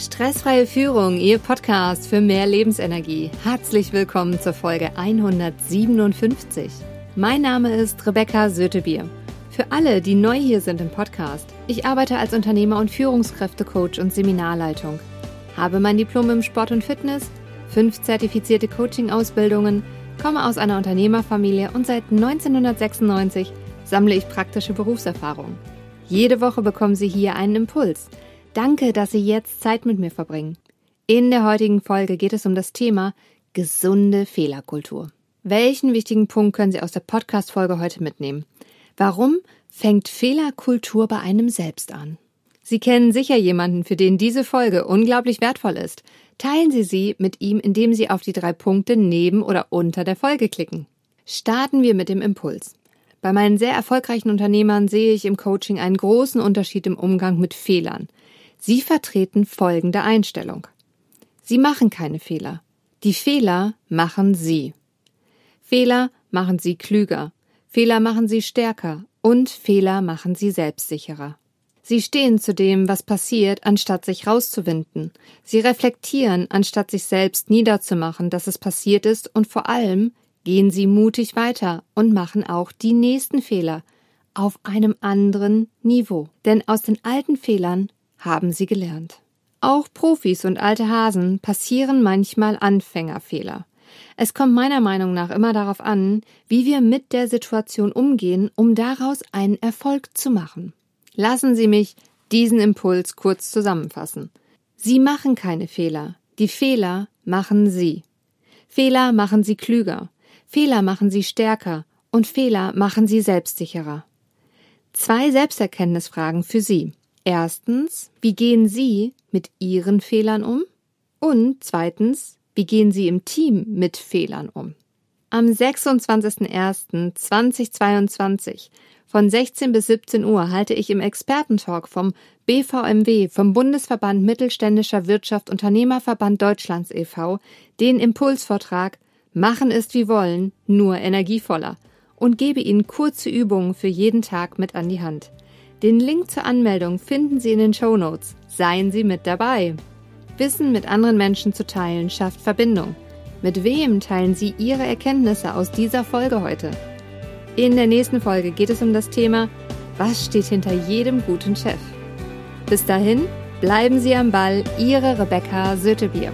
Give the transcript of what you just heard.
Stressfreie Führung, Ihr Podcast für mehr Lebensenergie. Herzlich willkommen zur Folge 157. Mein Name ist Rebecca Sötebier. Für alle, die neu hier sind im Podcast, ich arbeite als Unternehmer und Führungskräftecoach und Seminarleitung. Habe mein Diplom im Sport und Fitness, fünf zertifizierte Coaching-Ausbildungen, komme aus einer Unternehmerfamilie und seit 1996 sammle ich praktische Berufserfahrung. Jede Woche bekommen Sie hier einen Impuls – Danke, dass Sie jetzt Zeit mit mir verbringen. In der heutigen Folge geht es um das Thema gesunde Fehlerkultur. Welchen wichtigen Punkt können Sie aus der Podcast-Folge heute mitnehmen? Warum fängt Fehlerkultur bei einem selbst an? Sie kennen sicher jemanden, für den diese Folge unglaublich wertvoll ist. Teilen Sie sie mit ihm, indem Sie auf die drei Punkte neben oder unter der Folge klicken. Starten wir mit dem Impuls. Bei meinen sehr erfolgreichen Unternehmern sehe ich im Coaching einen großen Unterschied im Umgang mit Fehlern. Sie vertreten folgende Einstellung. Sie machen keine Fehler. Die Fehler machen Sie. Fehler machen Sie klüger. Fehler machen Sie stärker. Und Fehler machen Sie selbstsicherer. Sie stehen zu dem, was passiert, anstatt sich rauszuwinden. Sie reflektieren, anstatt sich selbst niederzumachen, dass es passiert ist, und vor allem gehen Sie mutig weiter und machen auch die nächsten Fehler auf einem anderen Niveau. Denn aus den alten Fehlern haben sie gelernt. Auch Profis und alte Hasen passieren manchmal Anfängerfehler. Es kommt meiner Meinung nach immer darauf an, wie wir mit der Situation umgehen, um daraus einen Erfolg zu machen. Lassen Sie mich diesen Impuls kurz zusammenfassen. Sie machen keine Fehler. Die Fehler machen Sie. Fehler machen Sie klüger. Fehler machen Sie stärker. Und Fehler machen Sie selbstsicherer. Zwei Selbsterkenntnisfragen für Sie. Erstens, wie gehen Sie mit Ihren Fehlern um? Und zweitens, wie gehen Sie im Team mit Fehlern um? Am 26.01.2022 von 16 bis 17 Uhr halte ich im Expertentalk vom BVMW, vom Bundesverband Mittelständischer Wirtschaft Unternehmerverband Deutschlands e.V., den Impulsvortrag Machen ist wie wollen, nur energievoller und gebe Ihnen kurze Übungen für jeden Tag mit an die Hand. Den Link zur Anmeldung finden Sie in den Show Notes. Seien Sie mit dabei. Wissen mit anderen Menschen zu teilen schafft Verbindung. Mit wem teilen Sie Ihre Erkenntnisse aus dieser Folge heute? In der nächsten Folge geht es um das Thema, was steht hinter jedem guten Chef? Bis dahin, bleiben Sie am Ball, Ihre Rebecca Sötebier.